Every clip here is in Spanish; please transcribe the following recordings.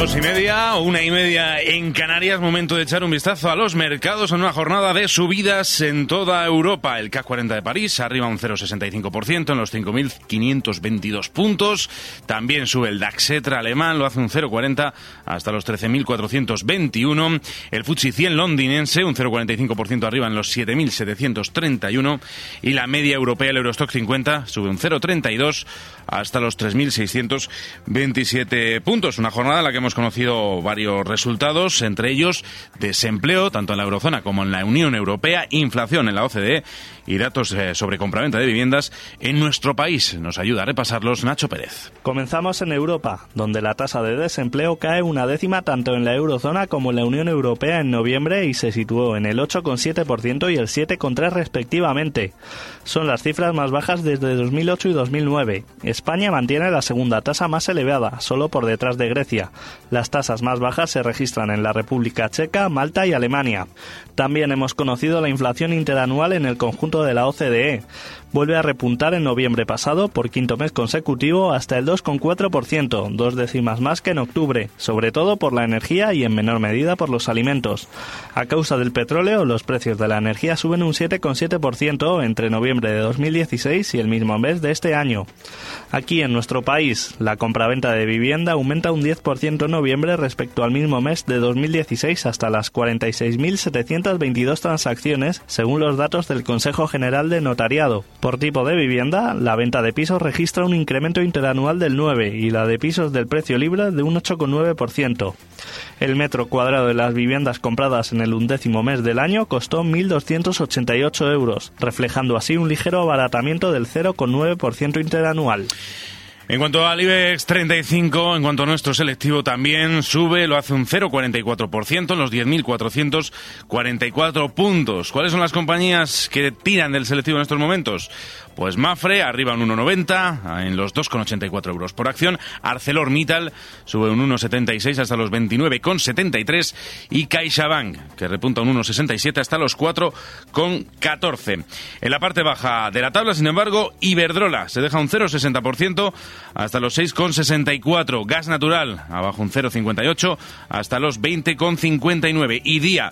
Dos y media, una y media en Canarias, momento de echar un vistazo a los mercados en una jornada de subidas en toda Europa. El CAC 40 de París arriba un 0,65% en los 5.522 puntos. También sube el DAXetra alemán, lo hace un 0,40 hasta los 13.421. El FTSE 100 londinense un 0,45% arriba en los 7.731. Y la media europea, el Eurostock 50, sube un 0,32 hasta los 3.627 puntos. Una jornada en la que hemos conocido varios resultados, entre ellos desempleo, tanto en la eurozona como en la Unión Europea, inflación en la OCDE y datos eh, sobre compraventa de viviendas en nuestro país. Nos ayuda a repasarlos Nacho Pérez. Comenzamos en Europa, donde la tasa de desempleo cae una décima tanto en la eurozona como en la Unión Europea en noviembre y se situó en el 8,7% y el 7,3% respectivamente. Son las cifras más bajas desde 2008 y 2009. España mantiene la segunda tasa más elevada, solo por detrás de Grecia. Las tasas más bajas se registran en la República Checa, Malta y Alemania. También hemos conocido la inflación interanual en el conjunto de la OCDE vuelve a repuntar en noviembre pasado por quinto mes consecutivo hasta el 2,4%, dos décimas más que en octubre, sobre todo por la energía y en menor medida por los alimentos. A causa del petróleo, los precios de la energía suben un 7,7% entre noviembre de 2016 y el mismo mes de este año. Aquí en nuestro país, la compraventa de vivienda aumenta un 10% en noviembre respecto al mismo mes de 2016 hasta las 46.722 transacciones, según los datos del Consejo General de Notariado. Por tipo de vivienda, la venta de pisos registra un incremento interanual del 9 y la de pisos del precio libre de un 8,9%. El metro cuadrado de las viviendas compradas en el undécimo mes del año costó 1.288 euros, reflejando así un ligero abaratamiento del 0,9% interanual. En cuanto al IBEX 35, en cuanto a nuestro selectivo también sube, lo hace un 0,44% en los 10.444 puntos. ¿Cuáles son las compañías que tiran del selectivo en estos momentos? Pues Mafre arriba un 1,90 en los 2,84 euros por acción. ArcelorMittal sube un 1,76 hasta los 29,73 y CaixaBank que repunta un 1,67 hasta los 4,14. En la parte baja de la tabla, sin embargo, Iberdrola se deja un 0,60% hasta los 6,64. Gas natural abajo un 0,58 hasta los 20,59 y Día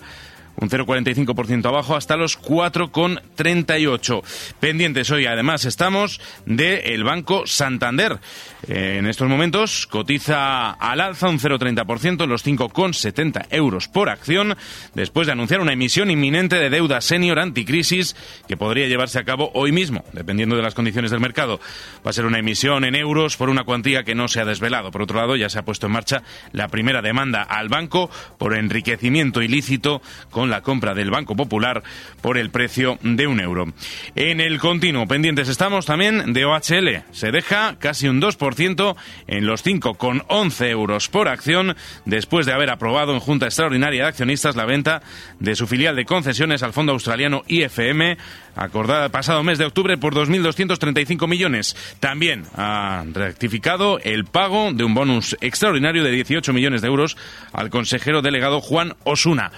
un 0,45% abajo hasta los 4,38. Pendientes hoy además estamos del Banco Santander. Eh, en estos momentos cotiza al alza un 0,30% en los 5,70 euros por acción después de anunciar una emisión inminente de deuda senior anticrisis que podría llevarse a cabo hoy mismo, dependiendo de las condiciones del mercado. Va a ser una emisión en euros por una cuantía que no se ha desvelado. Por otro lado, ya se ha puesto en marcha la primera demanda al banco por enriquecimiento ilícito con la compra del Banco Popular por el precio de un euro. En el continuo, pendientes estamos también de OHL. Se deja casi un 2% en los 5,11 euros por acción después de haber aprobado en Junta Extraordinaria de Accionistas la venta de su filial de concesiones al fondo australiano IFM, acordada pasado mes de octubre por 2.235 millones. También ha rectificado el pago de un bonus extraordinario de 18 millones de euros al consejero delegado Juan Osuna.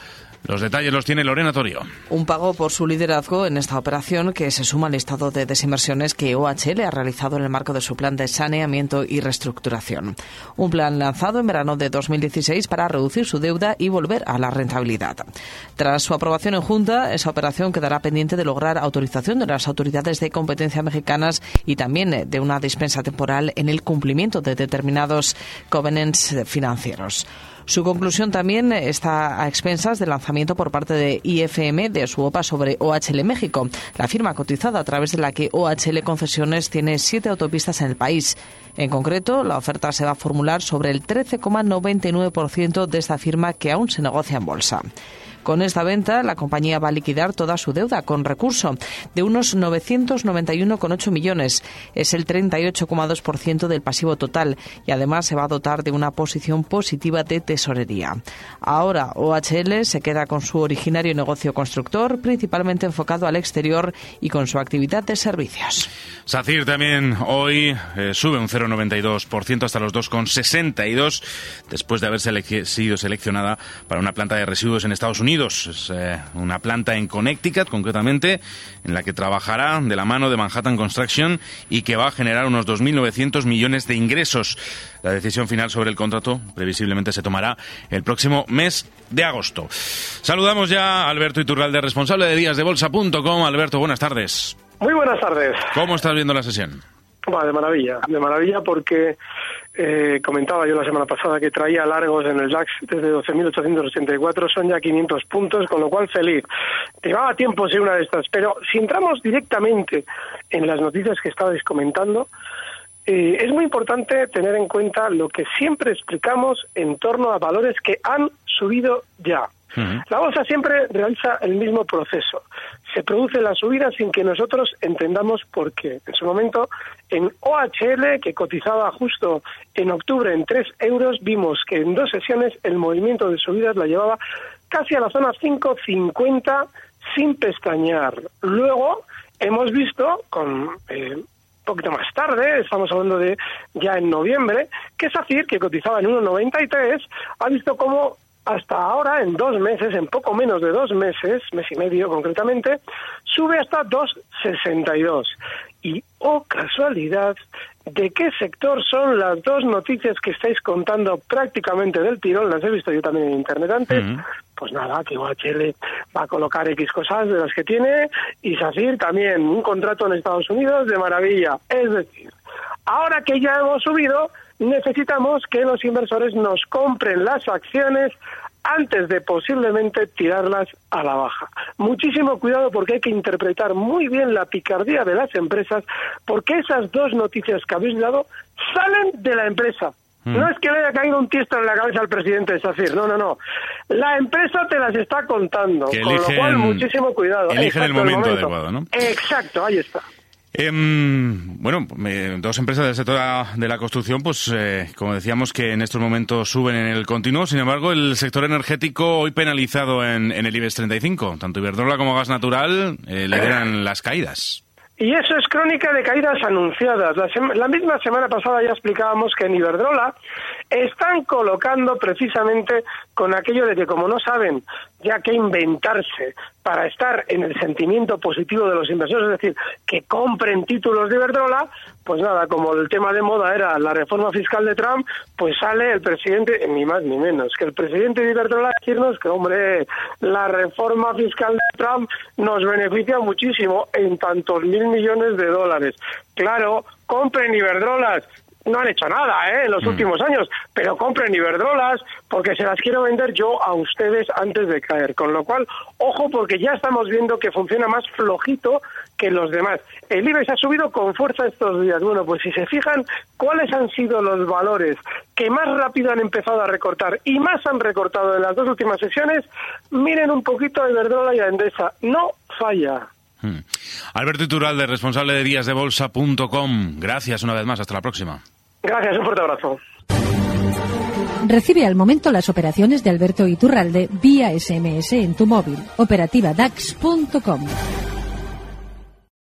Los detalles los tiene Lorena Torio. Un pago por su liderazgo en esta operación que se suma al listado de desinversiones que OHL ha realizado en el marco de su plan de saneamiento y reestructuración. Un plan lanzado en verano de 2016 para reducir su deuda y volver a la rentabilidad. Tras su aprobación en Junta, esa operación quedará pendiente de lograr autorización de las autoridades de competencia mexicanas y también de una dispensa temporal en el cumplimiento de determinados covenants financieros. Su conclusión también está a expensas del lanzamiento por parte de IFM de su OPA sobre OHL México, la firma cotizada a través de la que OHL Concesiones tiene siete autopistas en el país. En concreto, la oferta se va a formular sobre el 13,99% de esta firma que aún se negocia en bolsa. Con esta venta, la compañía va a liquidar toda su deuda con recurso de unos 991,8 millones. Es el 38,2% del pasivo total y además se va a dotar de una posición positiva de tesorería. Ahora, OHL se queda con su originario negocio constructor, principalmente enfocado al exterior y con su actividad de servicios. SACIR también hoy eh, sube un 0,92% hasta los 2,62 después de haber sido seleccionada para una planta de residuos en Estados Unidos. Es eh, una planta en Connecticut, concretamente, en la que trabajará de la mano de Manhattan Construction y que va a generar unos 2.900 millones de ingresos. La decisión final sobre el contrato previsiblemente se tomará el próximo mes de agosto. Saludamos ya a Alberto Iturralde, responsable de díasdebolsa.com. Alberto, buenas tardes. Muy buenas tardes. ¿Cómo estás viendo la sesión? Va, de maravilla, de maravilla porque eh, comentaba yo la semana pasada que traía largos en el DAX desde 12.884, son ya 500 puntos, con lo cual feliz. Llevaba tiempo ser una de estas, pero si entramos directamente en las noticias que estabais comentando, eh, es muy importante tener en cuenta lo que siempre explicamos en torno a valores que han subido ya. La bolsa siempre realiza el mismo proceso. Se produce la subida sin que nosotros entendamos por qué. En su momento, en OHL, que cotizaba justo en octubre en 3 euros, vimos que en dos sesiones el movimiento de subidas la llevaba casi a la zona 5.50 sin pestañear. Luego hemos visto con eh, un poquito más tarde, estamos hablando de ya en noviembre, que SACIR, que cotizaba en 1,93, ha visto cómo hasta ahora, en dos meses, en poco menos de dos meses, mes y medio concretamente, sube hasta 2,62. Y, oh casualidad, ¿de qué sector son las dos noticias que estáis contando prácticamente del tirón? Las he visto yo también en internet antes. Pues nada, que UHL va a colocar X cosas de las que tiene y SACIR también un contrato en Estados Unidos de maravilla. Es decir, ahora que ya hemos subido, necesitamos que los inversores nos compren las acciones antes de posiblemente tirarlas a la baja. Muchísimo cuidado porque hay que interpretar muy bien la picardía de las empresas porque esas dos noticias que habéis dado salen de la empresa. Mm. No es que le haya caído un tiesto en la cabeza al presidente de SACIR, no, no, no. La empresa te las está contando, con lo cual muchísimo cuidado. Eligen el momento adecuado, ¿no? Exacto, ahí está. Em, bueno, dos empresas del sector de la construcción, pues eh, como decíamos que en estos momentos suben en el continuo, sin embargo el sector energético hoy penalizado en, el IBEX 35, tanto Iberdrola como Gas Natural eh, lideran las caídas. Y eso es crónica de caídas anunciadas. La, la, misma semana pasada ya explicábamos que en Iberdrola están colocando precisamente con aquello de que como no saben ya que inventarse para estar en el sentimiento positivo de los inversores, es decir, que compren títulos de Iberdrola, pues nada, como el tema de moda era la reforma fiscal de Trump, pues sale el presidente, ni más ni menos, que el presidente de Iberdrola decirnos que, hombre, la reforma fiscal de Trump nos beneficia muchísimo en tantos mil millones de dólares. Claro, compren Iberdrolas, no han hecho nada ¿eh? en los mm. últimos años, pero compren Iberdrolas porque se las quiero vender yo a ustedes antes de caer. Con lo cual, ojo porque ya estamos viendo que funciona más flojito que los demás. El IBEX ha subido con fuerza estos días. Bueno, pues si se fijan cuáles han sido los valores que más rápido han empezado a recortar y más han recortado en las dos últimas sesiones, miren un poquito a Iberdrola y a Endesa. No falla. Hmm. Alberto Iturralde, responsable de díasdebolsa.com. Gracias una vez más. Hasta la próxima. Gracias, un fuerte abrazo. Recibe al momento las operaciones de Alberto Iturralde vía SMS en tu móvil. Operativa DAX.com.